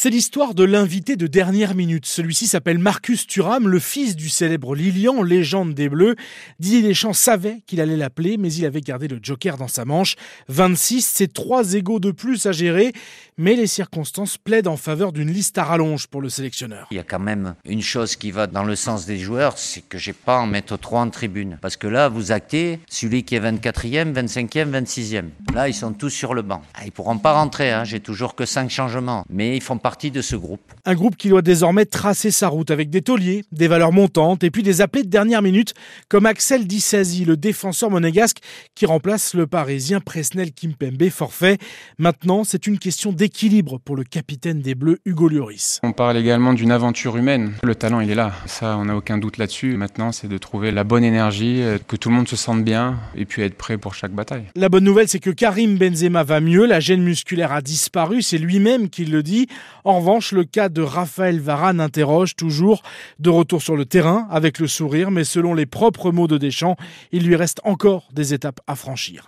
C'est l'histoire de l'invité de dernière minute. Celui-ci s'appelle Marcus Thuram, le fils du célèbre Lilian, légende des Bleus. Didier Deschamps savait qu'il allait l'appeler, mais il avait gardé le joker dans sa manche. 26, c'est trois égaux de plus à gérer, mais les circonstances plaident en faveur d'une liste à rallonge pour le sélectionneur. Il y a quand même une chose qui va dans le sens des joueurs, c'est que j'ai pas à en mettre trois en tribune. Parce que là, vous actez celui qui est 24e, 25e, 26e. Là, ils sont tous sur le banc. Ah, ils pourront pas rentrer, hein. j'ai toujours que cinq changements, mais ils font partie de ce groupe. Un groupe qui doit désormais tracer sa route avec des tauliers, des valeurs montantes et puis des appelés de dernière minute comme Axel Dissasi, le défenseur monégasque qui remplace le parisien Presnel Kimpembe forfait. Maintenant, c'est une question d'équilibre pour le capitaine des Bleus Hugo Lloris. On parle également d'une aventure humaine. Le talent, il est là. Ça, on n'a aucun doute là-dessus. Maintenant, c'est de trouver la bonne énergie, que tout le monde se sente bien et puis être prêt pour chaque bataille. La bonne nouvelle, c'est que Karim Benzema va mieux. La gêne musculaire a disparu. C'est lui-même qui le dit. En revanche, le cas de Raphaël Varane interroge toujours de retour sur le terrain avec le sourire, mais selon les propres mots de Deschamps, il lui reste encore des étapes à franchir.